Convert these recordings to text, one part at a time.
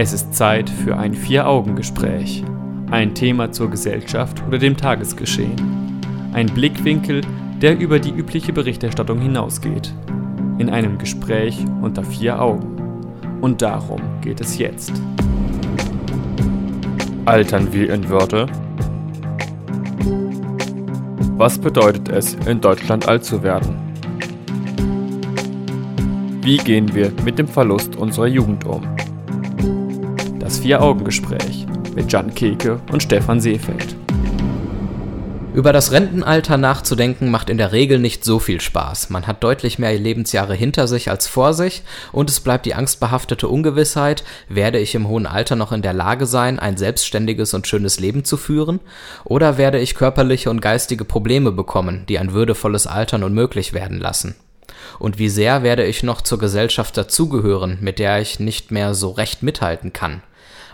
Es ist Zeit für ein Vier-Augen-Gespräch. Ein Thema zur Gesellschaft oder dem Tagesgeschehen. Ein Blickwinkel, der über die übliche Berichterstattung hinausgeht. In einem Gespräch unter vier Augen. Und darum geht es jetzt. Altern wir in Würde? Was bedeutet es, in Deutschland alt zu werden? Wie gehen wir mit dem Verlust unserer Jugend um? Das Vier-Augen-Gespräch mit Jan Keke und Stefan Seefeld. Über das Rentenalter nachzudenken macht in der Regel nicht so viel Spaß. Man hat deutlich mehr Lebensjahre hinter sich als vor sich und es bleibt die angstbehaftete Ungewissheit, werde ich im hohen Alter noch in der Lage sein, ein selbstständiges und schönes Leben zu führen? Oder werde ich körperliche und geistige Probleme bekommen, die ein würdevolles Altern unmöglich werden lassen? Und wie sehr werde ich noch zur Gesellschaft dazugehören, mit der ich nicht mehr so recht mithalten kann?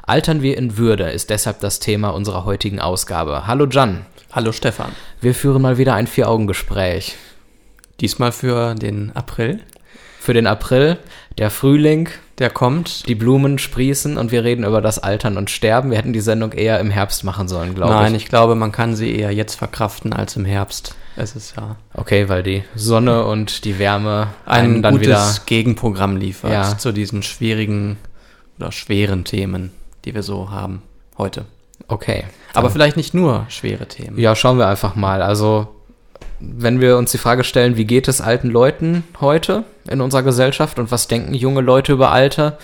Altern wir in Würde ist deshalb das Thema unserer heutigen Ausgabe. Hallo Jan. Hallo Stefan. Wir führen mal wieder ein Vier-Augen-Gespräch. Diesmal für den April. Für den April, der Frühling, Der kommt. die Blumen sprießen und wir reden über das Altern und Sterben. Wir hätten die Sendung eher im Herbst machen sollen, glaube ich. Nein, ich glaube, man kann sie eher jetzt verkraften als im Herbst. Es ist ja Okay, weil die Sonne und die Wärme ein gutes. Gegenprogramm liefert Ja. zu diesen schwierigen oder schweren Themen, die wir so haben heute. Okay. Aber vielleicht nicht nur schwere Themen. Ja, schauen wir einfach mal. Also, wenn wir uns die Frage stellen, wie geht es alten Leuten heute in unserer Gesellschaft und was denken junge Leute über Alter,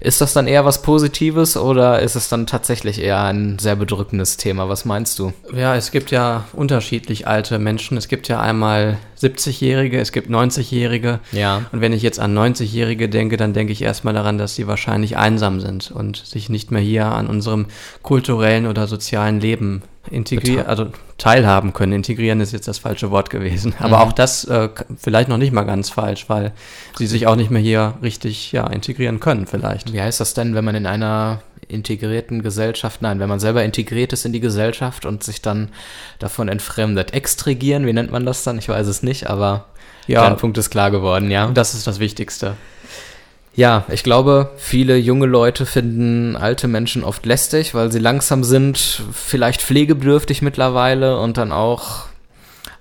ist das dann eher was Positives oder ist es dann tatsächlich eher ein sehr bedrückendes Thema? Was meinst du? Ja, es gibt ja unterschiedlich alte Menschen. Es gibt ja einmal 70-Jährige, es gibt 90-Jährige. Ja. Und wenn ich jetzt an 90-Jährige denke, dann denke ich erstmal daran, dass sie wahrscheinlich einsam sind und sich nicht mehr hier an unserem kulturellen oder sozialen Leben integrieren, also teilhaben können. Integrieren ist jetzt das falsche Wort gewesen. Aber Mhm. auch das äh, vielleicht noch nicht mal ganz falsch, weil sie sich auch nicht mehr hier richtig ja, integrieren können vielleicht. Wie heißt das denn, wenn man in einer integrierten Gesellschaft, nein, wenn man selber integriert ist in die Gesellschaft und sich dann davon entfremdet? Extrigieren, wie nennt man das dann? Ich weiß es nicht, aber Ja. dein Punkt ist klar geworden, ja. Das ist das Wichtigste. Ja, ich glaube, viele junge Leute finden alte Menschen oft lästig, weil sie langsam sind, vielleicht pflegebedürftig mittlerweile und dann auch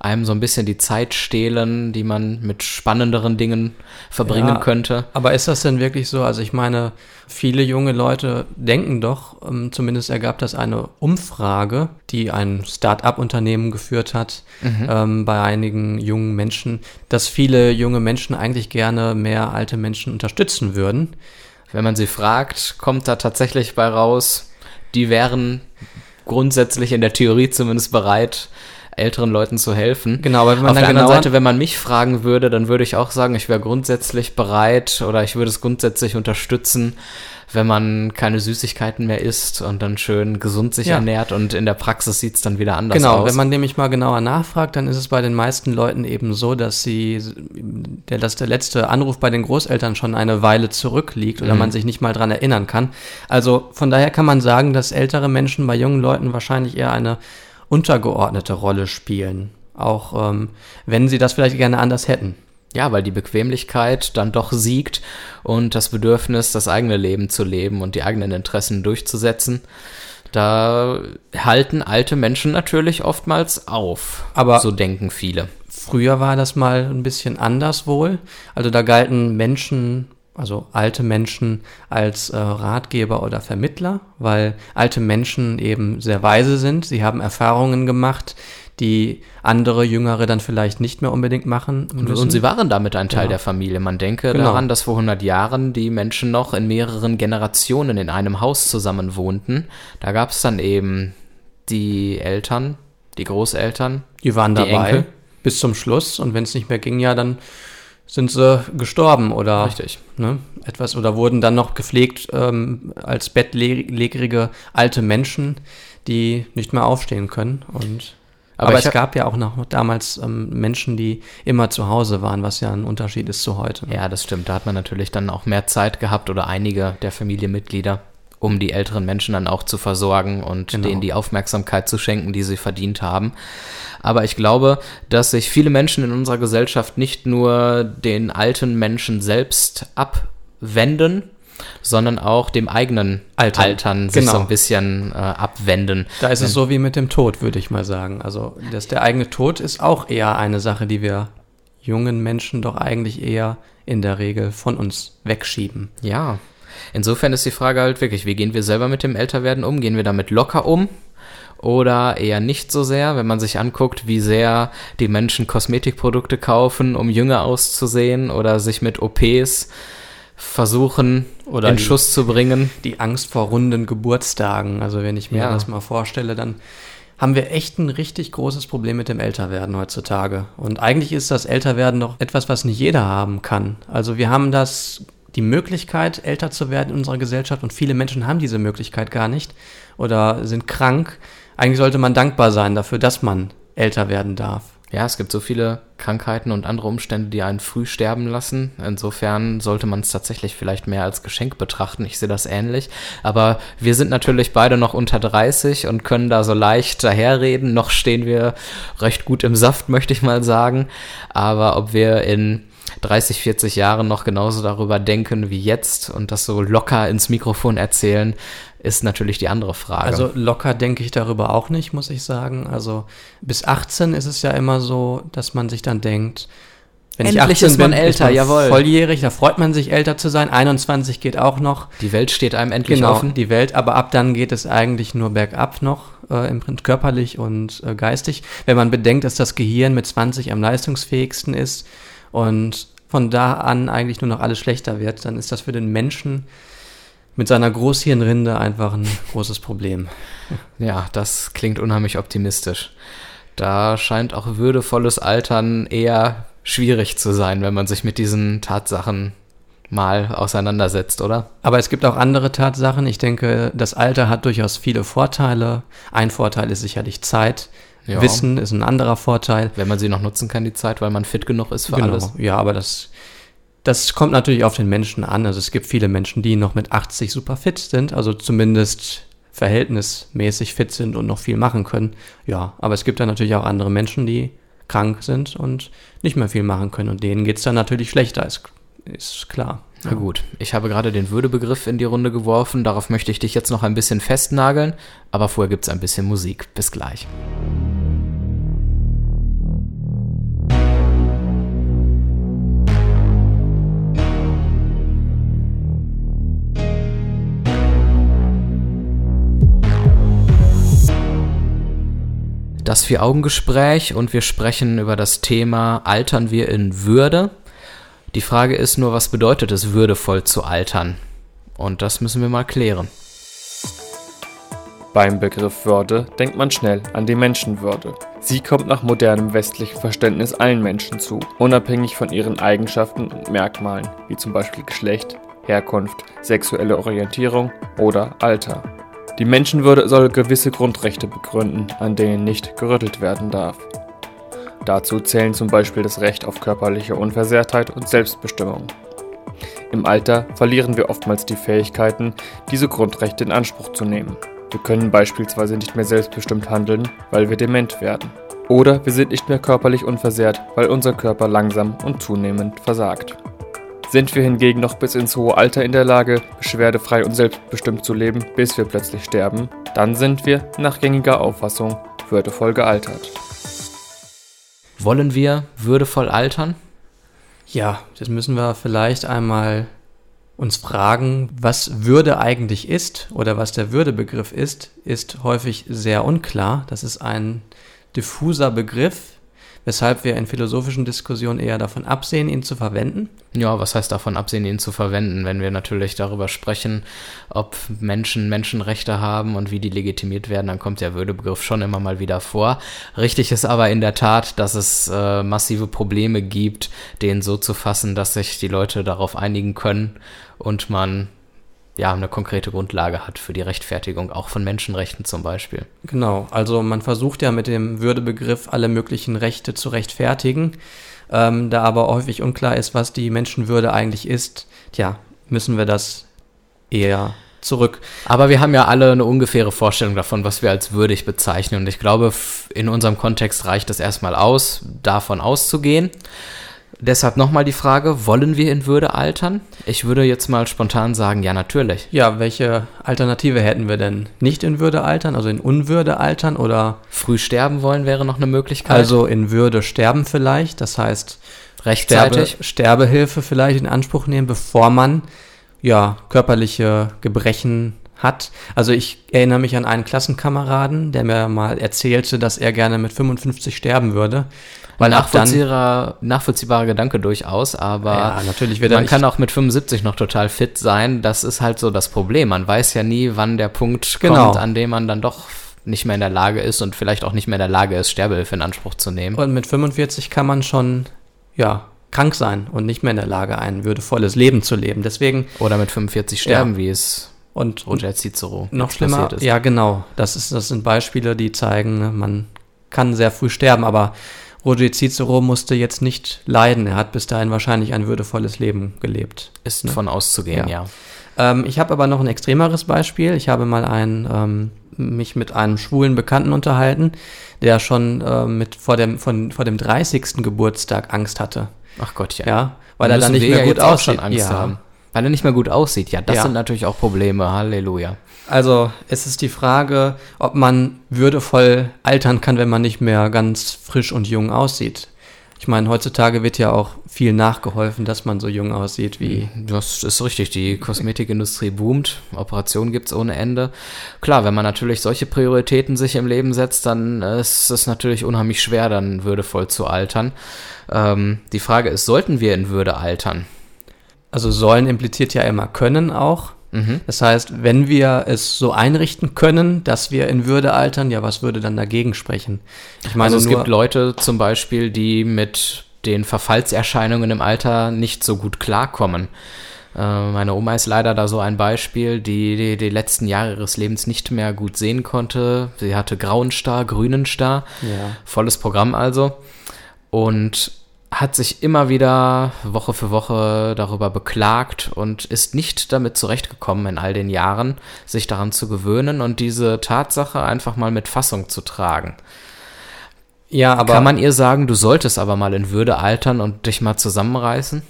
einem so ein bisschen die Zeit stehlen, die man mit spannenderen Dingen verbringen Ja. könnte. Aber ist das denn wirklich so? Also ich meine, viele junge Leute denken doch, ähm, zumindest ergab das eine Umfrage, die ein Start-up-Unternehmen geführt hat ähm, bei einigen jungen Menschen, dass viele junge Menschen eigentlich gerne mehr alte Menschen unterstützen würden. Wenn man sie fragt, kommt da tatsächlich bei raus, die wären grundsätzlich in der Theorie zumindest bereit, älteren Leuten zu helfen. Genau, aber wenn man Auf dann der anderen Seite, wenn man mich fragen würde, dann würde ich auch sagen, ich wäre grundsätzlich bereit oder ich würde es grundsätzlich unterstützen, wenn man keine Süßigkeiten mehr isst und dann schön gesund sich Ja. ernährt und in der Praxis sieht es dann wieder anders Genau, aus. wenn man nämlich mal genauer nachfragt, dann ist es bei den meisten Leuten eben so, dass sie, der, dass der letzte Anruf bei den Großeltern schon eine Weile zurückliegt oder man sich nicht mal dran erinnern kann. Also von daher kann man sagen, dass ältere Menschen bei jungen Leuten wahrscheinlich eher eine untergeordnete Rolle spielen. Auch ähm, wenn sie das vielleicht gerne anders hätten. Ja, weil die Bequemlichkeit dann doch siegt und das Bedürfnis, das eigene Leben zu leben und die eigenen Interessen durchzusetzen. Da halten alte Menschen natürlich oftmals auf. Aber- so denken viele. Früher war das mal ein bisschen anders wohl. Also da galten Menschen, also alte Menschen als äh, Ratgeber oder Vermittler, weil alte Menschen eben sehr weise sind. Sie haben Erfahrungen gemacht, die andere Jüngere dann vielleicht nicht mehr unbedingt machen müssen. Und sie waren damit ein Teil Genau. der Familie. Man denke Genau. daran, dass vor 100 Jahren die Menschen noch in mehreren Generationen in einem Haus zusammen wohnten. Da gab es dann eben die Eltern, die Großeltern, die waren die dabei Enkel. bis zum Schluss und wenn es nicht mehr ging, ja, dann sind sie gestorben oder Richtig. ne, etwas oder wurden dann noch gepflegt ähm, als bettlägerige alte Menschen, die nicht mehr aufstehen können. Und Aber aber, es hab- gab ja auch noch damals ähm, Menschen, die immer zu Hause waren, was ja ein Unterschied ist zu heute. ne? Ja, das stimmt. Da hat man natürlich dann auch mehr Zeit gehabt oder einige der Familienmitglieder, um die älteren Menschen dann auch zu versorgen und Genau. denen die Aufmerksamkeit zu schenken, die sie verdient haben. Aber ich glaube, dass sich viele Menschen in unserer Gesellschaft nicht nur den alten Menschen selbst abwenden, sondern auch dem eigenen Altern. Altern, sich Genau. so ein bisschen äh, abwenden. Da ist es so wie mit dem Tod, würde ich mal sagen. Also das, der eigene Tod ist auch eher eine Sache, die wir jungen Menschen doch eigentlich eher in der Regel von uns wegschieben. Ja. Insofern ist die Frage halt wirklich, wie gehen wir selber mit dem Älterwerden um? Gehen wir damit locker um? Oder eher nicht so sehr, wenn man sich anguckt, wie sehr die Menschen Kosmetikprodukte kaufen, um jünger auszusehen oder sich mit OPs versuchen, Oder in die- Schuss zu bringen. Die Angst vor runden Geburtstagen. Also wenn ich mir Ja. das mal vorstelle, dann haben wir echt ein richtig großes Problem mit dem Älterwerden heutzutage. Und eigentlich ist das Älterwerden doch etwas, was nicht jeder haben kann. Also wir haben das, die Möglichkeit, älter zu werden in unserer Gesellschaft und viele Menschen haben diese Möglichkeit gar nicht oder sind krank. Eigentlich sollte man dankbar sein dafür, dass man älter werden darf. Ja, es gibt so viele Krankheiten und andere Umstände, die einen früh sterben lassen. Insofern sollte man es tatsächlich vielleicht mehr als Geschenk betrachten. Ich sehe das ähnlich. Aber wir sind natürlich beide noch unter 30 und können da so leicht daherreden. Noch stehen wir recht gut im Saft, möchte ich mal sagen. Aber ob wir in 30, 40 Jahren noch genauso darüber denken wie jetzt und das so locker ins Mikrofon erzählen, ist natürlich die andere Frage. Also locker denke ich darüber auch nicht, muss ich sagen. Also bis 18 ist es ja immer so, dass man sich dann denkt, wenn ich Endlich 18 ist man bin, älter, man jawohl. volljährig, da freut man sich älter zu sein. 21 geht auch noch. die Welt steht einem endlich Genau, offen. die Welt, aber ab dann geht es eigentlich nur bergab noch, äh, im Prinzip körperlich und äh, geistig. Wenn man bedenkt, dass das Gehirn mit 20 am leistungsfähigsten ist und von da an eigentlich nur noch alles schlechter wird, dann ist das für den Menschen mit seiner Großhirnrinde einfach ein großes Problem. Ja, das klingt unheimlich optimistisch. Da scheint auch würdevolles Altern eher schwierig zu sein, wenn man sich mit diesen Tatsachen mal auseinandersetzt, oder? Aber es gibt auch andere Tatsachen. Ich denke, das Alter hat durchaus viele Vorteile. Ein Vorteil ist sicherlich Zeit. Ja. Wissen ist ein anderer Vorteil. Wenn man sie noch nutzen kann, die Zeit, weil man fit genug ist für alles. Genau. Ja, aber das, das kommt natürlich auf den Menschen an. Also es gibt viele Menschen, die noch mit 80 super fit sind, also zumindest verhältnismäßig fit sind und noch viel machen können. Ja, aber es gibt dann natürlich auch andere Menschen, die krank sind und nicht mehr viel machen können. Und denen geht es dann natürlich schlechter, ist, ist klar. Na gut, ich habe gerade den Würdebegriff in die Runde geworfen. Darauf möchte ich dich jetzt noch ein bisschen festnageln. Aber vorher gibt's ein bisschen Musik. Bis gleich. Das Vier-Augen-Gespräch und wir sprechen über das Thema Altern wir in Würde? Die Frage ist nur, was bedeutet es, würdevoll zu altern? Und das müssen wir mal klären. Beim Begriff Würde denkt man schnell an die Menschenwürde. Sie kommt nach modernem westlichem Verständnis allen Menschen zu, unabhängig von ihren Eigenschaften und Merkmalen, wie zum Beispiel Geschlecht, Herkunft, sexuelle Orientierung oder Alter. Die Menschenwürde soll gewisse Grundrechte begründen, an denen nicht gerüttelt werden darf. Dazu zählen zum Beispiel das Recht auf körperliche Unversehrtheit und Selbstbestimmung. Im Alter verlieren wir oftmals die Fähigkeiten, diese Grundrechte in Anspruch zu nehmen. Wir können beispielsweise nicht mehr selbstbestimmt handeln, weil wir dement werden. Oder wir sind nicht mehr körperlich unversehrt, weil unser Körper langsam und zunehmend versagt. Sind wir hingegen noch bis ins hohe Alter in der Lage, beschwerdefrei und selbstbestimmt zu leben, bis wir plötzlich sterben, dann sind wir, nach gängiger Auffassung, würdevoll gealtert. Wollen wir würdevoll altern? Ja, das müssen wir vielleicht einmal uns fragen, was Würde eigentlich ist oder was der Würdebegriff ist, ist häufig sehr unklar. Das ist ein diffuser Begriff, weshalb wir in philosophischen Diskussionen eher davon absehen, ihn zu verwenden. Ja, was heißt davon absehen, ihn zu verwenden, wenn wir natürlich darüber sprechen, ob Menschen Menschenrechte haben und wie die legitimiert werden, dann kommt der Würdebegriff schon immer mal wieder vor. Richtig ist aber in der Tat, dass es äh, massive Probleme gibt, den so zu fassen, dass sich die Leute darauf einigen können und man ja eine konkrete Grundlage hat für die Rechtfertigung auch von Menschenrechten zum Beispiel. Genau, also man versucht ja mit dem Würdebegriff alle möglichen Rechte zu rechtfertigen. Ähm, da aber häufig unklar ist, was die Menschenwürde eigentlich ist, tja, müssen wir das eher zurück. Aber wir haben ja alle eine ungefähre Vorstellung davon, was wir als würdig bezeichnen. Und ich glaube, in unserem Kontext reicht es erstmal aus, davon auszugehen. Deshalb nochmal die Frage, wollen wir in Würde altern? Ich würde jetzt mal spontan sagen, ja, natürlich. Ja, welche Alternative hätten wir denn? Nicht in Würde altern, also in Unwürde altern oder Früh sterben wollen wäre noch eine Möglichkeit. also in Würde sterben vielleicht? Das heißt, Sterbe, rechtzeitig. Sterbehilfe vielleicht in Anspruch nehmen, bevor man ja körperliche Gebrechen hat. Also ich erinnere mich an einen Klassenkameraden, der mir mal erzählte, dass er gerne mit 55 sterben würde. Weil Nachvollziehbarer, nachvollziehbarer Gedanke durchaus, aber ja, natürlich man kann auch mit 75 noch total fit sein. Das ist halt so das Problem. Man weiß ja nie, wann der Punkt Genau. kommt, an dem man dann doch nicht mehr in der Lage ist und vielleicht auch nicht mehr in der Lage ist, Sterbehilfe in Anspruch zu nehmen. Und mit 45 kann man schon, ja, krank sein und nicht mehr in der Lage, ein würdevolles Leben zu leben. Deswegen, Oder mit 45 sterben, Ja. wie es und, Roger Cicero noch schlimmer, ist. ja genau, das, ist, das sind Beispiele, die zeigen, ne, man kann sehr früh sterben, aber Roger Cicero musste jetzt nicht leiden. Er hat bis dahin wahrscheinlich ein würdevolles Leben gelebt. Ist von auszugehen, ja. Ja. Ähm, ich habe aber noch ein extremeres Beispiel. Ich habe mal ein, ähm, mich mit einem schwulen Bekannten unterhalten, der schon ähm, mit vor dem, von, vor dem 30. Geburtstag Angst hatte. Ach Gott, ja. Ja, weil er dann nicht mehr ja gut aussieht. schon Angst ja. haben. Weil er nicht mehr gut aussieht. Ja, das Ja. sind natürlich auch Probleme. Halleluja. Also es ist die Frage, ob man würdevoll altern kann, wenn man nicht mehr ganz frisch und jung aussieht. Ich meine, heutzutage wird ja auch viel nachgeholfen, dass man so jung aussieht wie. Das ist richtig. Die Kosmetikindustrie boomt. Operationen gibt's ohne Ende. Klar, wenn man natürlich solche Prioritäten sich im Leben setzt, dann ist es natürlich unheimlich schwer, dann würdevoll zu altern. Ähm, die Frage ist, sollten wir in Würde altern? Also sollen impliziert ja immer können auch. Mhm. Das heißt, wenn wir es so einrichten können, dass wir in Würde altern, ja, was würde dann dagegen sprechen? Ich meine, also es nur, gibt Leute zum Beispiel, die mit den Verfallserscheinungen im Alter nicht so gut klarkommen. Äh, Meine Oma ist leider da so ein Beispiel, die, die die letzten Jahre ihres Lebens nicht mehr gut sehen konnte. Sie hatte grauen Star, grünen Star, Ja. volles Programm also. Und hat sich immer wieder Woche für Woche darüber beklagt und ist nicht damit zurechtgekommen in all den Jahren, sich daran zu gewöhnen und diese Tatsache einfach mal mit Fassung zu tragen. ja, aber Kann man ihr sagen, du solltest aber mal in Würde altern und dich mal zusammenreißen?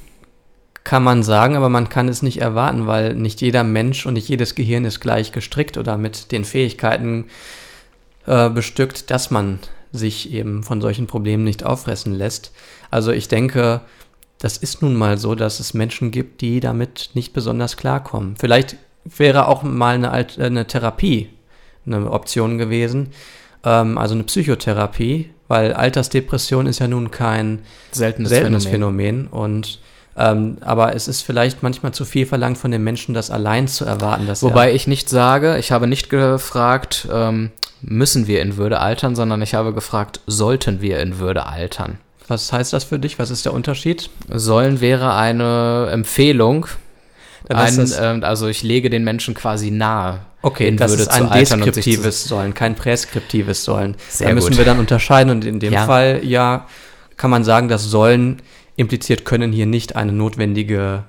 Kann man sagen, aber man kann es nicht erwarten, weil nicht jeder Mensch und nicht jedes Gehirn ist gleich gestrickt oder mit den Fähigkeiten äh, bestückt, dass man sich eben von solchen Problemen nicht auffressen lässt. Also ich denke, das ist nun mal so, dass es Menschen gibt, die damit nicht besonders klarkommen. Vielleicht wäre auch mal eine, Alt äh, eine Therapie eine Option gewesen, ähm, also eine Psychotherapie, weil Altersdepression ist ja nun kein Seltenes, seltenes Phänomen. Phänomen. Und ähm, aber es ist vielleicht manchmal zu viel verlangt von den Menschen, das allein zu erwarten. Dass Wobei er, ich nicht sage, ich habe nicht gefragt, ähm, müssen wir in Würde altern, sondern ich habe gefragt, sollten wir in Würde altern? was heißt das für dich? Was ist der Unterschied? Sollen wäre eine Empfehlung. Ein, ähm, also ich lege den Menschen quasi nahe. Okay, in das Würde ist ein deskriptives Sollen, kein präskriptives Sollen. Sehr da müssen gut. wir dann unterscheiden und in dem Ja. Fall ja kann man sagen, das Sollen impliziert Können hier nicht eine notwendige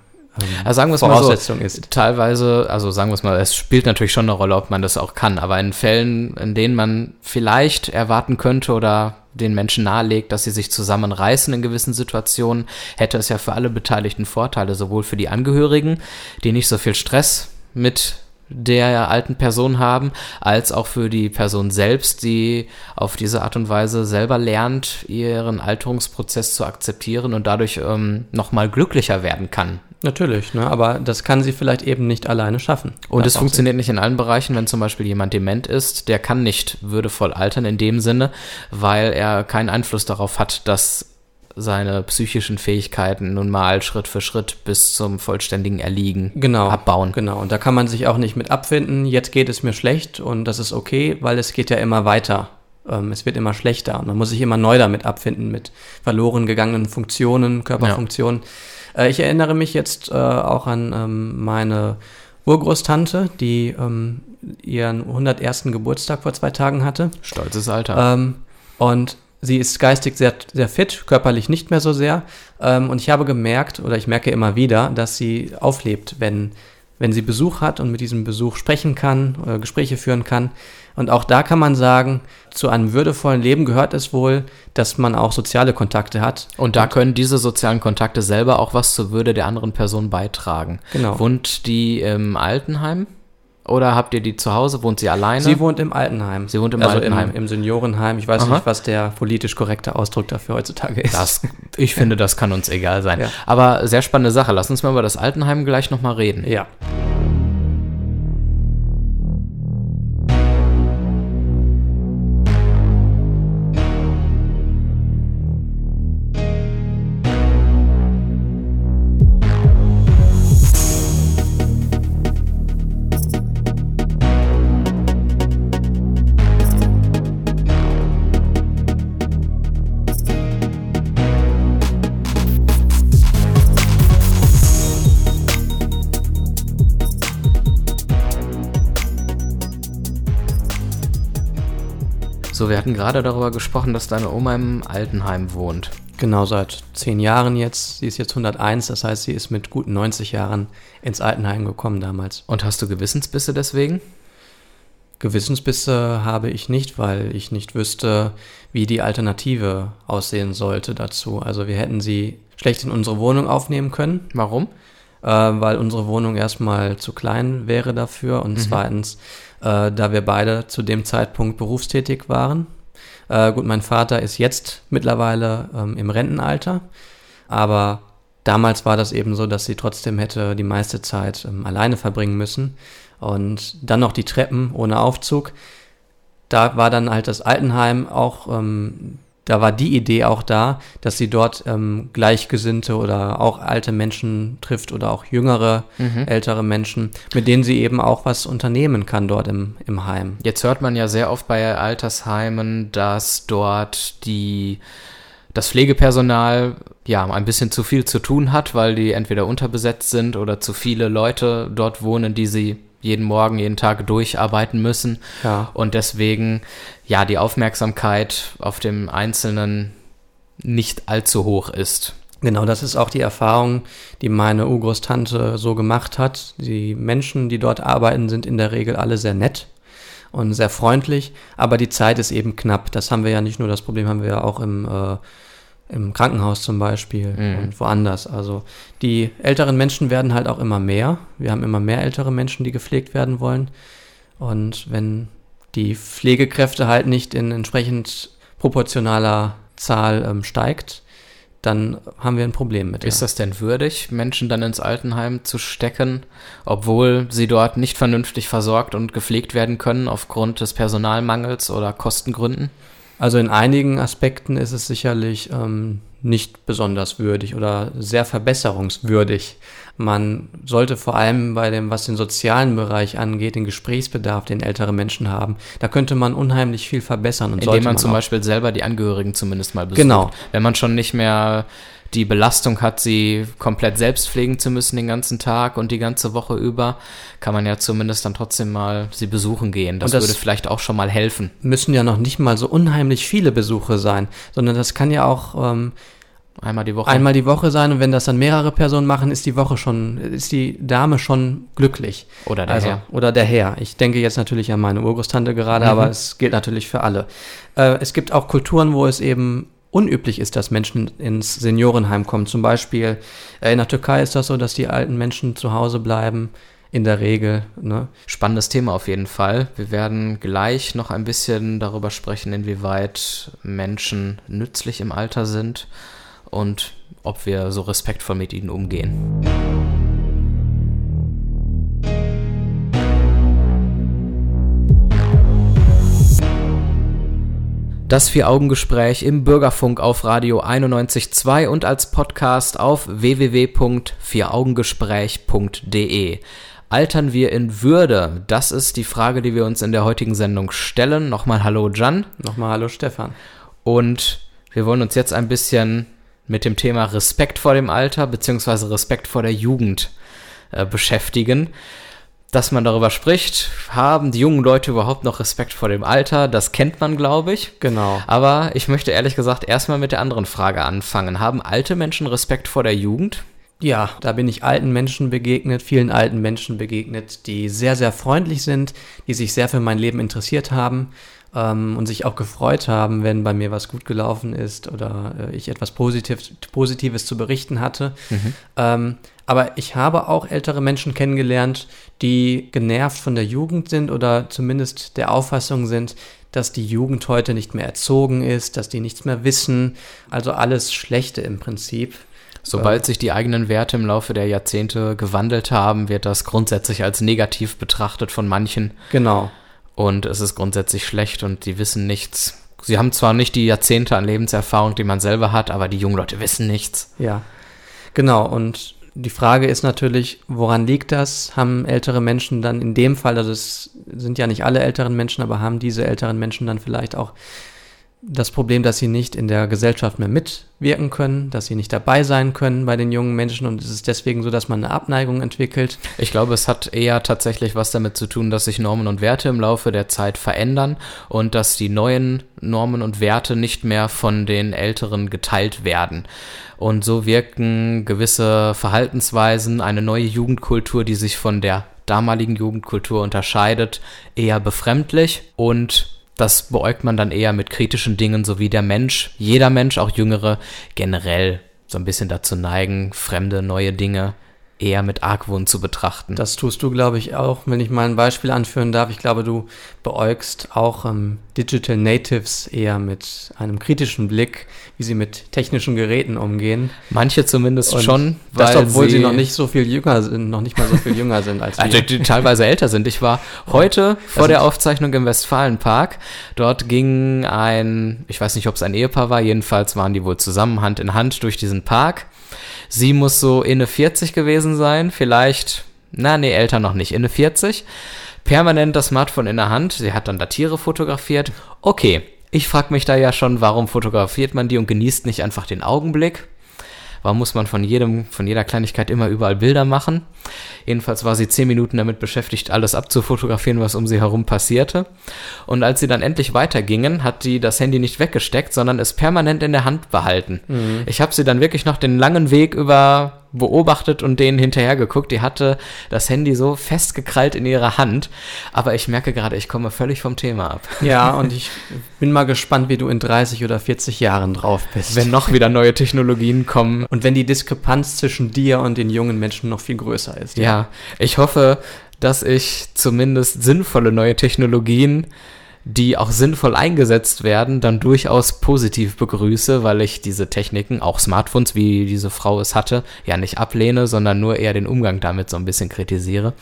Also sagen wir es mal so, ist. teilweise, also sagen wir es mal, es spielt natürlich schon eine Rolle, ob man das auch kann, aber in Fällen, in denen man vielleicht erwarten könnte oder den Menschen nahelegt, dass sie sich zusammenreißen in gewissen Situationen, hätte es ja für alle Beteiligten Vorteile, sowohl für die Angehörigen, die nicht so viel Stress mit der alten Person haben, als auch für die Person selbst, die auf diese Art und Weise selber lernt, ihren Alterungsprozess zu akzeptieren und dadurch ähm, nochmal glücklicher werden kann Natürlich, ne? aber das kann sie vielleicht eben nicht alleine schaffen. und es funktioniert nicht in allen Bereichen, wenn zum Beispiel jemand dement ist, der kann nicht würdevoll altern in dem Sinne, weil er keinen Einfluss darauf hat, dass seine psychischen Fähigkeiten nun mal Schritt für Schritt bis zum vollständigen Erliegen genau, abbauen. Genau, und da kann man sich auch nicht mit abfinden, jetzt geht es mir schlecht und das ist okay, weil es geht ja immer weiter. Ähm, es wird immer schlechter und man muss sich immer neu damit abfinden, mit verloren gegangenen Funktionen, Körperfunktionen. Äh, ich erinnere mich jetzt äh, auch an ähm, meine Urgroßtante, die ähm, ihren 101. Geburtstag vor zwei Tagen hatte. Stolzes Alter. Ähm, und sie ist geistig sehr, sehr fit, körperlich nicht mehr so sehr. Ähm, und ich habe gemerkt, oder ich merke immer wieder, dass sie auflebt, wenn wenn sie Besuch hat und mit diesem Besuch sprechen kann, oder Gespräche führen kann. Und auch da kann man sagen, zu einem würdevollen Leben gehört es wohl, dass man auch soziale Kontakte hat. Und da können diese sozialen Kontakte selber auch was zur Würde der anderen Person beitragen. Genau. Wohnt die im Altenheim? Oder habt ihr die zu Hause? Wohnt sie alleine? Sie wohnt im Altenheim. Sie wohnt im also Altenheim. Im, im Seniorenheim. Ich weiß Aha. nicht, was der politisch korrekte Ausdruck dafür heutzutage ist. Das, ich finde, das kann uns egal sein. Ja. Aber sehr spannende Sache. Lass uns mal über das Altenheim gleich nochmal reden. Ja. Hatten gerade darüber gesprochen, dass deine Oma im Altenheim wohnt. Genau, seit zehn Jahren jetzt. Sie ist jetzt 101, das heißt, sie ist mit guten 90 Jahren ins Altenheim gekommen damals. Und hast du Gewissensbisse deswegen? Gewissensbisse habe ich nicht, weil ich nicht wüsste, wie die Alternative aussehen sollte dazu. Also wir hätten sie schlecht in unsere Wohnung aufnehmen können, Warum? äh, weil unsere Wohnung erstmal zu klein wäre dafür und zweitens, äh, da wir beide zu dem Zeitpunkt berufstätig waren. Äh, gut, mein Vater ist jetzt mittlerweile ähm, im Rentenalter, aber damals war das eben so, dass sie trotzdem hätte die meiste Zeit ähm, alleine verbringen müssen und dann noch die Treppen ohne Aufzug. Da war dann halt das Altenheim auch, ähm, da war die Idee auch da, dass sie dort ähm, Gleichgesinnte oder auch alte Menschen trifft oder auch jüngere, ältere Menschen, mit denen sie eben auch was unternehmen kann dort im, im Heim. Jetzt hört man ja sehr oft bei Altersheimen, dass dort die das Pflegepersonal ja ein bisschen zu viel zu tun hat, weil die entweder unterbesetzt sind oder zu viele Leute dort wohnen, die sie jeden Morgen, jeden Tag durcharbeiten müssen. Ja. Und deswegen ja die Aufmerksamkeit auf dem Einzelnen nicht allzu hoch ist. Genau, das ist auch die Erfahrung, die meine Urgroßtante so gemacht hat. Die Menschen, die dort arbeiten, sind in der Regel alle sehr nett und sehr freundlich, aber die Zeit ist eben knapp. Das haben wir ja nicht nur, das Problem haben wir ja auch im, äh, im Krankenhaus zum Beispiel und woanders. Also die älteren Menschen werden halt auch immer mehr. Wir haben immer mehr ältere Menschen, die gepflegt werden wollen. Und wenn die Pflegekräfte halt nicht in entsprechend proportionaler Zahl ähm, steigt, dann haben wir ein Problem mit. Ist das denn würdig, Menschen dann ins Altenheim zu stecken, obwohl sie dort nicht vernünftig versorgt und gepflegt werden können aufgrund des Personalmangels oder Kostengründen? Also in einigen Aspekten ist es sicherlich ähm, nicht besonders würdig oder sehr verbesserungswürdig. Man sollte vor allem bei dem, was den sozialen Bereich angeht, den Gesprächsbedarf, den ältere Menschen haben, da könnte man unheimlich viel verbessern. Und Indem sollte man zum. Beispiel selber die Angehörigen zumindest mal besucht. Genau. Wenn man schon nicht mehr die Belastung hat, sie komplett selbst pflegen zu müssen den ganzen Tag und die ganze Woche über, kann man ja zumindest dann trotzdem mal sie besuchen gehen. Das, Und das- würde vielleicht auch schon mal helfen. müssen ja noch nicht mal so unheimlich viele Besuche sein, sondern das kann ja auch ähm, Einmal die Woche. einmal die Woche sein und wenn das dann mehrere Personen machen, ist die Woche schon, ist die Dame schon glücklich. Oder der also, Herr. Oder der Herr. Ich denke jetzt natürlich an meine Urgroßtante gerade, Mhm. aber es gilt natürlich für alle. Äh, es gibt auch Kulturen, wo es eben unüblich ist, dass Menschen ins Seniorenheim kommen. Zum Beispiel äh, in der Türkei ist das so, dass die alten Menschen zu Hause bleiben, in der Regel. Ne? Spannendes Thema auf jeden Fall. Wir werden gleich noch ein bisschen darüber sprechen, inwieweit Menschen nützlich im Alter sind und ob wir so respektvoll mit ihnen umgehen. Das Vier-Augen-Gespräch im Bürgerfunk auf Radio 91.2 und als Podcast auf www.vieraugengespräch.de. Altern wir in Würde? Das ist die Frage, die wir uns in der heutigen Sendung stellen. Nochmal Hallo Jan. Nochmal Hallo Stefan. Und wir wollen uns jetzt ein bisschen mit dem Thema Respekt vor dem Alter bzw. Respekt vor der Jugend äh, beschäftigen. Dass man darüber spricht, haben die jungen Leute überhaupt noch Respekt vor dem Alter? Das kennt man, glaube ich. Genau. Aber ich möchte ehrlich gesagt erstmal mit der anderen Frage anfangen. Haben alte Menschen Respekt vor der Jugend? Ja, da bin ich alten Menschen begegnet, vielen alten Menschen begegnet, die sehr, sehr freundlich sind, die sich sehr für mein Leben interessiert haben ähm, und sich auch gefreut haben, wenn bei mir was gut gelaufen ist oder äh, ich etwas Positiv Positives zu berichten hatte. Mhm. Ähm, aber ich habe auch ältere Menschen kennengelernt, die genervt von der Jugend sind oder zumindest der Auffassung sind, dass die Jugend heute nicht mehr erzogen ist, dass die nichts mehr wissen. Also alles Schlechte im Prinzip. Sobald sich die eigenen Werte im Laufe der Jahrzehnte gewandelt haben, wird das grundsätzlich als negativ betrachtet von manchen. Genau. Und es ist grundsätzlich schlecht und die wissen nichts. Sie haben zwar nicht die Jahrzehnte an Lebenserfahrung, die man selber hat, aber die jungen Leute wissen nichts. Ja. Genau. Und die Frage ist natürlich, woran liegt das? Haben ältere Menschen dann in dem Fall, also es sind ja nicht alle älteren Menschen, aber haben diese älteren Menschen dann vielleicht auch das Problem, dass sie nicht in der Gesellschaft mehr mitwirken können, dass sie nicht dabei sein können bei den jungen Menschen und es ist deswegen so, dass man eine Abneigung entwickelt. Ich glaube, es hat eher tatsächlich was damit zu tun, dass sich Normen und Werte im Laufe der Zeit verändern und dass die neuen Normen und Werte nicht mehr von den älteren geteilt werden. Und so wirken gewisse Verhaltensweisen, eine neue Jugendkultur, die sich von der damaligen Jugendkultur unterscheidet, eher befremdlich und das beäugt man dann eher mit kritischen Dingen, so wie der Mensch, jeder Mensch, auch Jüngere, generell so ein bisschen dazu neigen, fremde, neue Dinge eher mit Argwohn zu betrachten. Das tust du, glaube ich, auch. Wenn ich mal ein Beispiel anführen darf, ich glaube, du beäugst auch ähm, Digital Natives eher mit einem kritischen Blick, wie sie mit technischen Geräten umgehen. Manche zumindest Und schon, das, obwohl sie, sie, noch nicht so viel jünger sind, noch nicht mal so viel jünger sind als wir. Also, die teilweise älter sind. Ich war heute vor der Aufzeichnung im Westfalenpark. Dort ging ein, ich weiß nicht, ob es ein Ehepaar war, jedenfalls waren die wohl zusammen Hand in Hand durch diesen Park. Sie muss so inne 40 gewesen sein, vielleicht, na nee, älter noch nicht, inne 40. Permanent das Smartphone in der Hand. Sie hat dann da Tiere fotografiert. Okay, ich frage mich da ja schon, warum fotografiert man die und genießt nicht einfach den Augenblick? Warum muss man von jedem, von jeder Kleinigkeit immer überall Bilder machen? Jedenfalls war sie zehn Minuten damit beschäftigt, alles abzufotografieren, was um sie herum passierte. Und als sie dann endlich weitergingen, hat sie das Handy nicht weggesteckt, sondern es permanent in der Hand behalten. Mhm. Ich habe sie dann wirklich noch den langen Weg über beobachtet und denen hinterhergeguckt. Die hatte das Handy so festgekrallt in ihrer Hand. Aber ich merke gerade, ich komme völlig vom Thema ab. Ja, und ich bin mal gespannt, wie du in 30 oder 40 Jahren drauf bist. Wenn noch wieder neue Technologien kommen. Und wenn die Diskrepanz zwischen dir und den jungen Menschen noch viel größer ist. Ja, ja ich hoffe, dass ich zumindest sinnvolle neue Technologien die auch sinnvoll eingesetzt werden, dann durchaus positiv begrüße, weil ich diese Techniken, auch Smartphones, wie diese Frau es hatte, ja nicht ablehne, sondern nur eher den Umgang damit so ein bisschen kritisiere.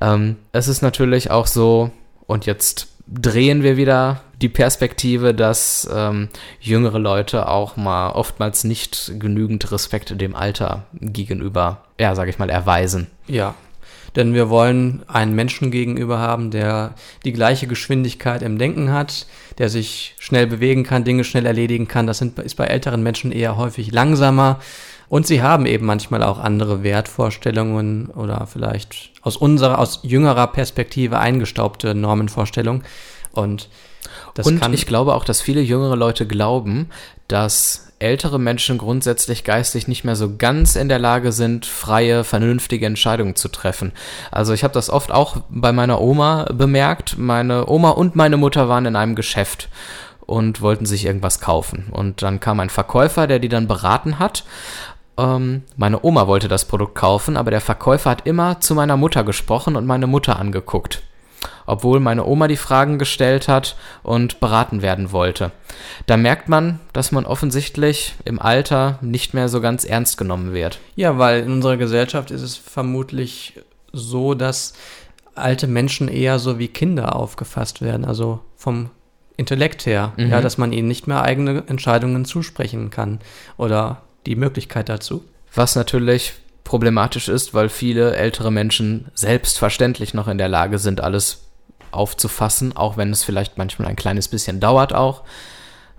Ähm, es ist natürlich auch so, und jetzt drehen wir wieder die Perspektive, dass ähm, jüngere Leute auch mal oftmals nicht genügend Respekt dem Alter gegenüber, ja, sag ich mal, erweisen. Ja, denn wir wollen einen Menschen gegenüber haben, der die gleiche Geschwindigkeit im Denken hat, der sich schnell bewegen kann, Dinge schnell erledigen kann. Das sind, ist bei älteren Menschen eher häufig langsamer. Und sie haben eben manchmal auch andere Wertvorstellungen oder vielleicht aus unserer, aus jüngerer Perspektive eingestaubte Normenvorstellungen. Und das Und ich glaube auch, dass viele jüngere Leute glauben, dass ältere Menschen grundsätzlich geistig nicht mehr so ganz in der Lage sind, freie, vernünftige Entscheidungen zu treffen. Also ich habe das oft auch bei meiner Oma bemerkt. Meine Oma und meine Mutter waren in einem Geschäft und wollten sich irgendwas kaufen. Und dann kam ein Verkäufer, der die dann beraten hat. Ähm, meine Oma wollte das Produkt kaufen, aber der Verkäufer hat immer zu meiner Mutter gesprochen und meine Mutter angeguckt obwohl meine Oma die Fragen gestellt hat und beraten werden wollte. Da merkt man, dass man offensichtlich im Alter nicht mehr so ganz ernst genommen wird. Ja, weil in unserer Gesellschaft ist es vermutlich so, dass alte Menschen eher so wie Kinder aufgefasst werden, also vom Intellekt her, mhm. ja, dass man ihnen nicht mehr eigene Entscheidungen zusprechen kann oder die Möglichkeit dazu. Was natürlich problematisch ist, weil viele ältere Menschen selbstverständlich noch in der Lage sind, alles aufzufassen, auch wenn es vielleicht manchmal ein kleines bisschen dauert auch.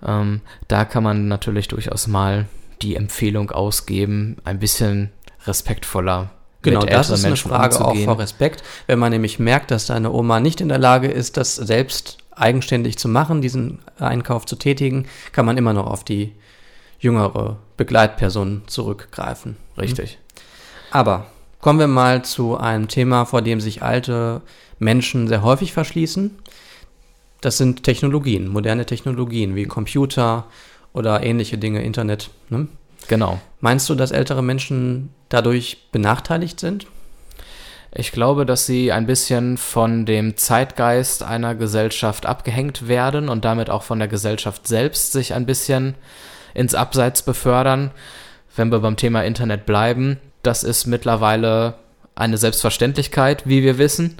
Ähm, da kann man natürlich durchaus mal die Empfehlung ausgeben, ein bisschen respektvoller Genau, das ist Menschen eine Frage umzugehen. auch vor Respekt. Wenn man nämlich merkt, dass deine Oma nicht in der Lage ist, das selbst eigenständig zu machen, diesen Einkauf zu tätigen, kann man immer noch auf die jüngere Begleitperson zurückgreifen. Richtig. Aber kommen wir mal zu einem Thema, vor dem sich alte Menschen sehr häufig verschließen. Das sind Technologien, moderne Technologien wie Computer oder ähnliche Dinge, Internet. Ne? Genau. Meinst du, dass ältere Menschen dadurch benachteiligt sind? Ich glaube, dass sie ein bisschen von dem Zeitgeist einer Gesellschaft abgehängt werden und damit auch von der Gesellschaft selbst sich ein bisschen ins Abseits befördern. Wenn wir beim Thema Internet bleiben, das ist mittlerweile eine Selbstverständlichkeit, wie wir wissen.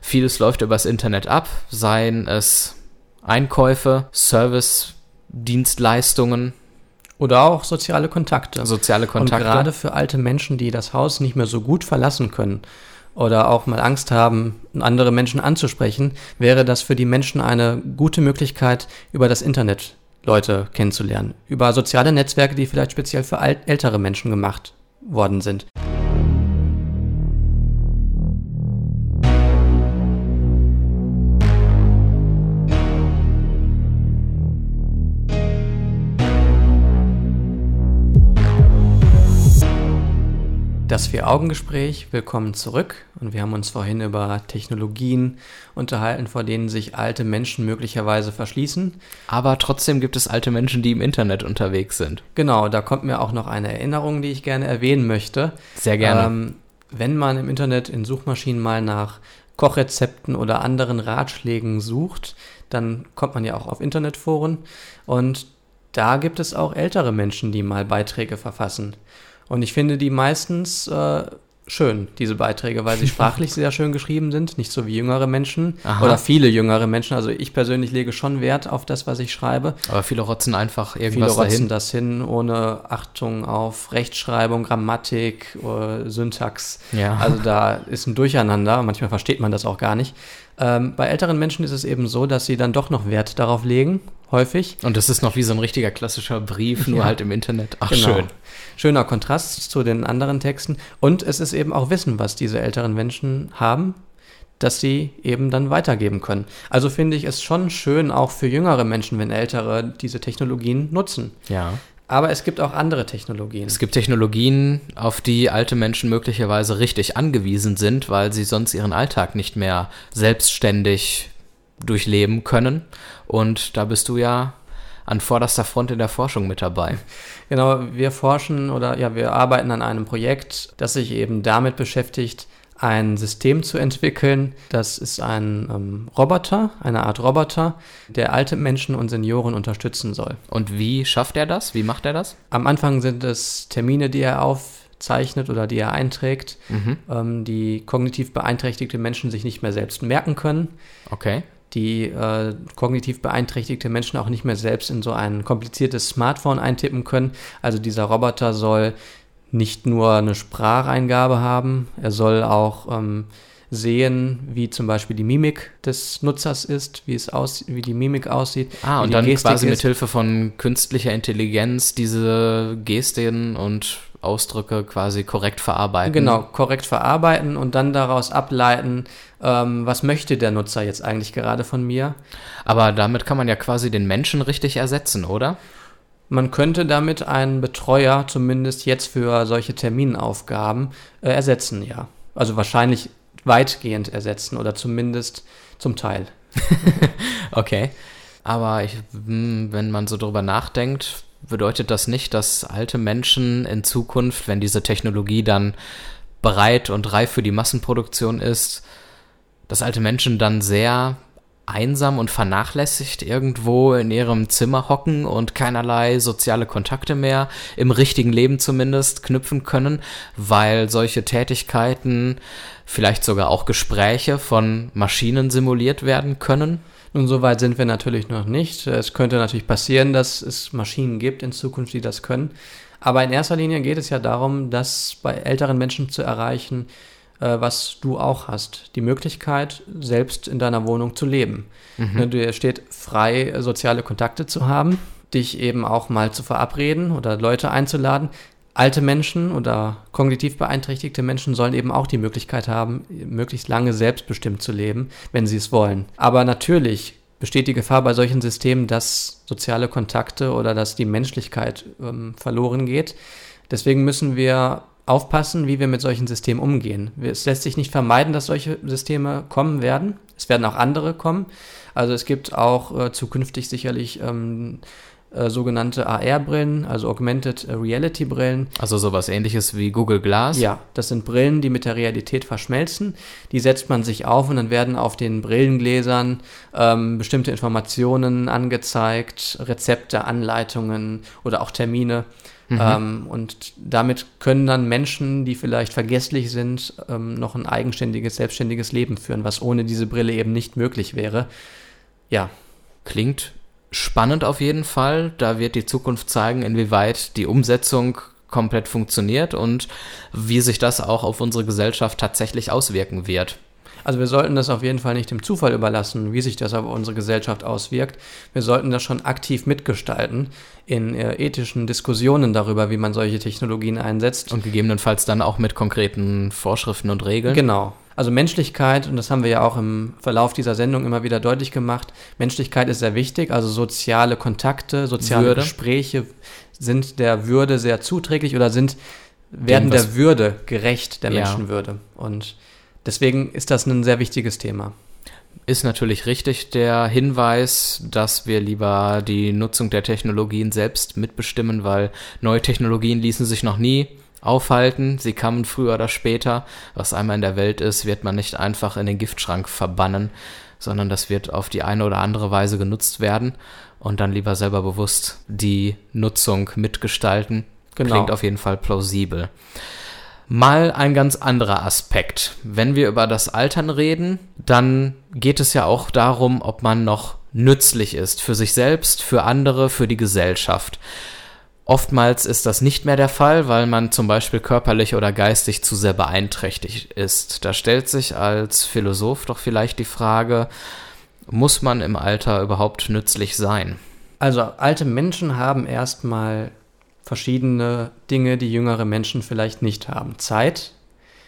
Vieles läuft übers Internet ab, seien es Einkäufe, Service-Dienstleistungen, Oder auch soziale Kontakte. soziale Kontakte. Und gerade für alte Menschen, die das Haus nicht mehr so gut verlassen können oder auch mal Angst haben, andere Menschen anzusprechen, wäre das für die Menschen eine gute Möglichkeit, über das Internet Leute kennenzulernen. Über soziale Netzwerke, die vielleicht speziell für ältere Menschen gemacht worden sind. Das Vier-Augen-Gespräch, willkommen zurück. Und wir haben uns vorhin über Technologien unterhalten, vor denen sich alte Menschen möglicherweise verschließen. Aber trotzdem gibt es alte Menschen, die im Internet unterwegs sind. Genau, da kommt mir auch noch eine Erinnerung, die ich gerne erwähnen möchte. Sehr gerne. Ähm, wenn man im Internet in Suchmaschinen mal nach Kochrezepten oder anderen Ratschlägen sucht, dann kommt man ja auch auf Internetforen und da gibt es auch ältere Menschen, die mal Beiträge verfassen. Und ich finde die meistens äh, schön, diese Beiträge, weil sie sprachlich sehr schön geschrieben sind, nicht so wie jüngere Menschen Aha. oder viele jüngere Menschen. Also ich persönlich lege schon Wert auf das, was ich schreibe. Aber viele rotzen einfach Viele irgendwas rotzen dahin. das hin, ohne Achtung auf Rechtschreibung, Grammatik, äh, Syntax. Ja. Also da ist ein Durcheinander. Manchmal versteht man das auch gar nicht. Ähm, bei älteren Menschen ist es eben so, dass sie dann doch noch Wert darauf legen, häufig. Und das ist noch wie so ein richtiger klassischer Brief, nur Ja. halt im Internet. Ach, Genau. schön. Schöner Kontrast zu den anderen Texten. Und es ist eben auch Wissen, was diese älteren Menschen haben, das sie eben dann weitergeben können. Also finde ich es schon schön, auch für jüngere Menschen, wenn Ältere diese Technologien nutzen. Ja. Aber es gibt auch andere Technologien. Es gibt Technologien, auf die alte Menschen möglicherweise richtig angewiesen sind, weil sie sonst ihren Alltag nicht mehr selbstständig durchleben können. Und da bist du ja an vorderster Front in der Forschung mit dabei. Genau, wir forschen oder ja, wir arbeiten an einem Projekt, das sich eben damit beschäftigt, ein System zu entwickeln. Das ist ein ähm, Roboter, eine Art Roboter, der alte Menschen und Senioren unterstützen soll. Und wie schafft er das? Wie macht er das? Am Anfang sind es Termine, die er aufzeichnet oder die er einträgt, ähm, die kognitiv beeinträchtigte Menschen sich nicht mehr selbst merken können, Okay. die äh, kognitiv beeinträchtigte Menschen auch nicht mehr selbst in so ein kompliziertes Smartphone eintippen können. Also dieser Roboter soll nicht nur eine Spracheingabe haben, er soll auch ähm, sehen, wie zum Beispiel die Mimik des Nutzers ist, wie es aus, wie die Mimik aussieht. Ah, und dann Gestik quasi ist. mit Hilfe von künstlicher Intelligenz diese Gesten und Ausdrücke quasi korrekt verarbeiten. Genau, korrekt verarbeiten und dann daraus ableiten, ähm, was möchte der Nutzer jetzt eigentlich gerade von mir. Aber damit kann man ja quasi den Menschen richtig ersetzen, oder? Man könnte damit einen Betreuer zumindest jetzt für solche Terminaufgaben äh, ersetzen, ja. Also wahrscheinlich weitgehend ersetzen oder zumindest zum Teil. Okay. Aber ich, hm, wenn man so drüber nachdenkt, bedeutet das nicht, dass alte Menschen in Zukunft, wenn diese Technologie dann bereit und reif für die Massenproduktion ist, dass alte Menschen dann sehr einsam und vernachlässigt irgendwo in ihrem Zimmer hocken und keinerlei soziale Kontakte mehr, im richtigen Leben zumindest, knüpfen können, weil solche Tätigkeiten, vielleicht sogar auch Gespräche von Maschinen simuliert werden können. Nun, so weit sind wir natürlich noch nicht. Es könnte natürlich passieren, dass es Maschinen gibt in Zukunft, die das können. Aber in erster Linie geht es ja darum, das bei älteren Menschen zu erreichen, was du auch hast. Die Möglichkeit, selbst in deiner Wohnung zu leben. Ne, Dir steht frei, äh, soziale Kontakte zu haben, dich eben auch mal zu verabreden oder Leute einzuladen. Alte Menschen oder kognitiv beeinträchtigte Menschen sollen eben auch die Möglichkeit haben, möglichst lange selbstbestimmt zu leben, wenn sie es wollen. Aber natürlich besteht die Gefahr bei solchen Systemen, dass soziale Kontakte oder dass die Menschlichkeit ähm, verloren geht. Deswegen müssen wir aufpassen, wie wir mit solchen Systemen umgehen. Es lässt sich nicht vermeiden, dass solche Systeme kommen werden. Es werden auch andere kommen. Also es gibt auch äh, zukünftig sicherlich ähm, äh, sogenannte AR-Brillen, also Augmented Reality-Brillen. Also sowas ähnliches wie Google Glass? Ja, das sind Brillen, die mit der Realität verschmelzen. Die setzt man sich auf und dann werden auf den Brillengläsern ähm, bestimmte Informationen angezeigt, Rezepte, Anleitungen oder auch Termine. Mhm. Ähm, und damit können dann Menschen, die vielleicht vergesslich sind, ähm, noch ein eigenständiges, selbstständiges Leben führen, was ohne diese Brille eben nicht möglich wäre. Ja. Klingt spannend auf jeden Fall. Da wird die Zukunft zeigen, inwieweit die Umsetzung komplett funktioniert und wie sich das auch auf unsere Gesellschaft tatsächlich auswirken wird. Also wir sollten das auf jeden Fall nicht dem Zufall überlassen, wie sich das auf unsere Gesellschaft auswirkt. Wir sollten das schon aktiv mitgestalten in äh, ethischen Diskussionen darüber, wie man solche Technologien einsetzt. Und gegebenenfalls dann auch mit konkreten Vorschriften und Regeln. Genau. Also Menschlichkeit, und das haben wir ja auch im Verlauf dieser Sendung immer wieder deutlich gemacht, Menschlichkeit ist sehr wichtig, also soziale Kontakte, soziale Würde. Gespräche sind der Würde sehr zuträglich oder sind, werden der Würde gerecht, der ja. Menschenwürde. Und deswegen ist das ein sehr wichtiges Thema ist natürlich richtig der Hinweis, dass wir lieber die Nutzung der Technologien selbst mitbestimmen, weil neue Technologien ließen sich noch nie aufhalten. Sie kamen früher oder später. Was einmal in der Welt ist, wird man nicht einfach in den Giftschrank verbannen, sondern das wird auf die eine oder andere Weise genutzt werden und dann lieber selber bewusst die Nutzung mitgestalten. Genau. Klingt auf jeden Fall plausibel. Mal ein ganz anderer Aspekt. Wenn wir über das Altern reden, dann geht es ja auch darum, ob man noch nützlich ist für sich selbst, für andere, für die Gesellschaft. Oftmals ist das nicht mehr der Fall, weil man zum Beispiel körperlich oder geistig zu sehr beeinträchtigt ist. Da stellt sich als Philosoph doch vielleicht die Frage, muss man im Alter überhaupt nützlich sein? Also alte Menschen haben erstmal verschiedene Dinge, die jüngere Menschen vielleicht nicht haben. Zeit,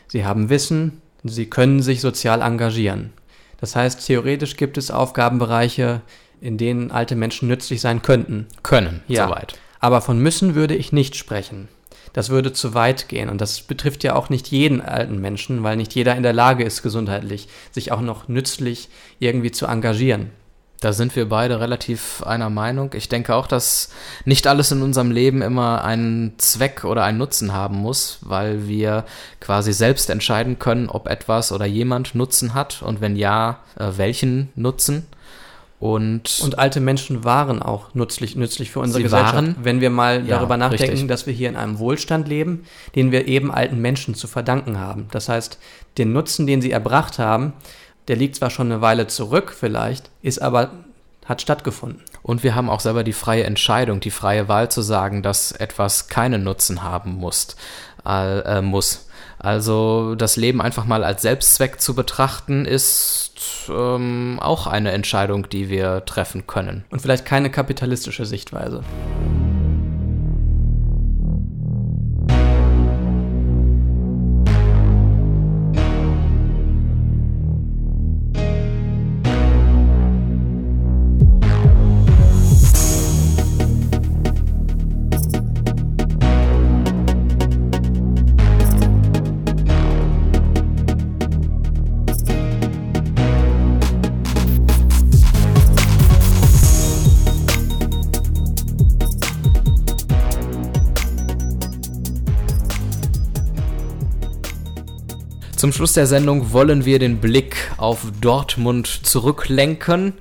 sie haben Wissen, sie können sich sozial engagieren. Das heißt, theoretisch gibt es Aufgabenbereiche, in denen alte Menschen nützlich sein könnten. Können, ja. soweit. Aber von müssen würde ich nicht sprechen. Das würde zu weit gehen. Und das betrifft ja auch nicht jeden alten Menschen, weil nicht jeder in der Lage ist, gesundheitlich sich auch noch nützlich irgendwie zu engagieren. Da sind wir beide relativ einer Meinung. Ich denke auch, dass nicht alles in unserem Leben immer einen Zweck oder einen Nutzen haben muss, weil wir quasi selbst entscheiden können, ob etwas oder jemand Nutzen hat und wenn ja, äh, welchen Nutzen. Und, und alte Menschen waren auch nützlich, nützlich für unsere Gesellschaft. Waren, wenn wir mal ja, darüber nachdenken, richtig. dass wir hier in einem Wohlstand leben, den wir eben alten Menschen zu verdanken haben. Das heißt, den Nutzen, den sie erbracht haben, der liegt zwar schon eine Weile zurück vielleicht, ist aber hat stattgefunden. Und wir haben auch selber die freie Entscheidung, die freie Wahl zu sagen, dass etwas keinen Nutzen haben muss. Äh, muss. Also das Leben einfach mal als Selbstzweck zu betrachten, ist ähm, auch eine Entscheidung, die wir treffen können. Und vielleicht keine kapitalistische Sichtweise. Zum Schluss der Sendung wollen wir den Blick auf Dortmund zurücklenken.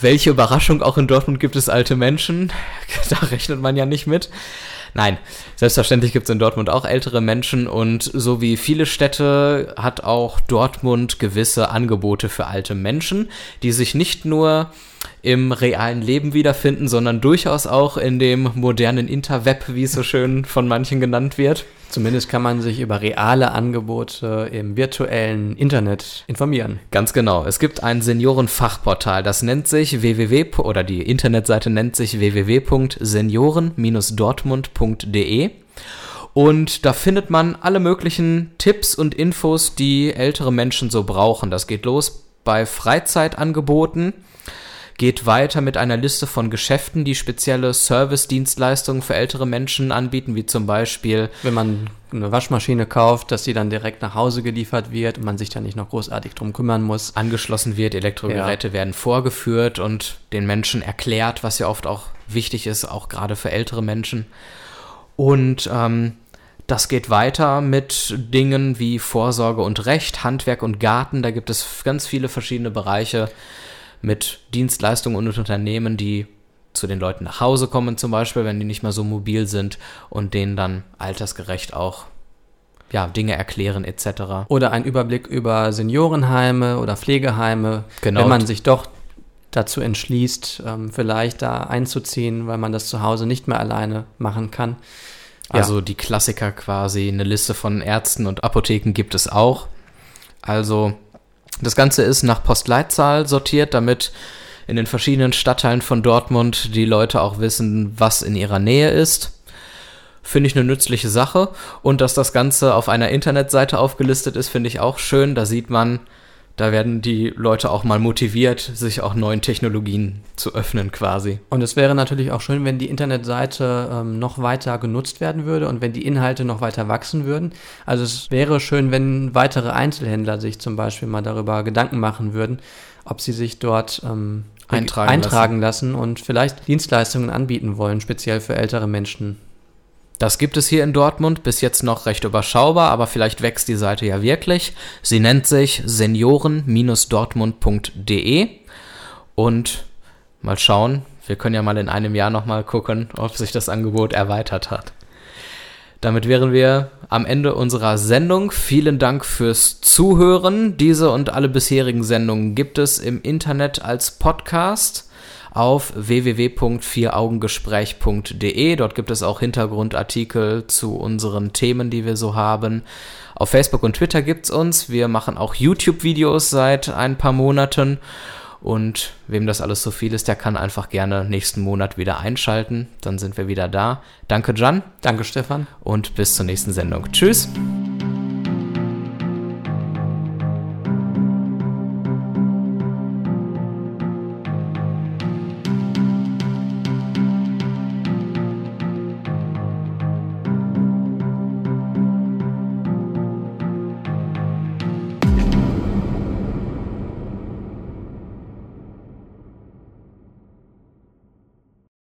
Welche Überraschung, auch in Dortmund gibt es alte Menschen. Da rechnet man ja nicht mit. Nein, selbstverständlich gibt es in Dortmund auch ältere Menschen und so wie viele Städte hat auch Dortmund gewisse Angebote für alte Menschen, die sich nicht nur im realen Leben wiederfinden, sondern durchaus auch in dem modernen Interweb, wie es so schön von manchen genannt wird. Zumindest kann man sich über reale Angebote im virtuellen Internet informieren. Ganz genau. Es gibt ein Seniorenfachportal, das nennt sich www oder die Internetseite nennt sich www.senioren-dortmund.de. Und da findet man alle möglichen Tipps und Infos, die ältere Menschen so brauchen. Das geht los bei Freizeitangeboten geht weiter mit einer Liste von Geschäften, die spezielle Service-Dienstleistungen für ältere Menschen anbieten, wie zum Beispiel, wenn man eine Waschmaschine kauft, dass die dann direkt nach Hause geliefert wird und man sich dann nicht noch großartig drum kümmern muss. Angeschlossen wird, Elektrogeräte ja. werden vorgeführt und den Menschen erklärt, was ja oft auch wichtig ist, auch gerade für ältere Menschen. Und ähm, das geht weiter mit Dingen wie Vorsorge und Recht, Handwerk und Garten. Da gibt es ganz viele verschiedene Bereiche, mit Dienstleistungen und Unternehmen, die zu den Leuten nach Hause kommen, zum Beispiel, wenn die nicht mehr so mobil sind und denen dann altersgerecht auch ja, Dinge erklären etc. Oder ein Überblick über Seniorenheime oder Pflegeheime, genau. wenn man sich doch dazu entschließt, ähm, vielleicht da einzuziehen, weil man das zu Hause nicht mehr alleine machen kann. Ja. Also die Klassiker quasi, eine Liste von Ärzten und Apotheken gibt es auch. Also das Ganze ist nach Postleitzahl sortiert, damit in den verschiedenen Stadtteilen von Dortmund die Leute auch wissen, was in ihrer Nähe ist. Finde ich eine nützliche Sache. Und dass das Ganze auf einer Internetseite aufgelistet ist, finde ich auch schön. Da sieht man, da werden die Leute auch mal motiviert, sich auch neuen Technologien zu öffnen quasi. Und es wäre natürlich auch schön, wenn die Internetseite ähm, noch weiter genutzt werden würde und wenn die Inhalte noch weiter wachsen würden. Also es wäre schön, wenn weitere Einzelhändler sich zum Beispiel mal darüber Gedanken machen würden, ob sie sich dort ähm, eintragen, eintragen lassen. lassen und vielleicht Dienstleistungen anbieten wollen, speziell für ältere Menschen. Das gibt es hier in Dortmund, bis jetzt noch recht überschaubar, aber vielleicht wächst die Seite ja wirklich. Sie nennt sich senioren-dortmund.de und mal schauen, wir können ja mal in einem Jahr nochmal gucken, ob sich das Angebot erweitert hat. Damit wären wir am Ende unserer Sendung. Vielen Dank fürs Zuhören. Diese und alle bisherigen Sendungen gibt es im Internet als Podcast auf www.vieraugengespräch.de. Dort gibt es auch Hintergrundartikel zu unseren Themen, die wir so haben. Auf Facebook und Twitter gibt es uns. Wir machen auch YouTube-Videos seit ein paar Monaten. Und wem das alles so viel ist, der kann einfach gerne nächsten Monat wieder einschalten. Dann sind wir wieder da. Danke, Jan. Danke, Stefan. Und bis zur nächsten Sendung. Tschüss.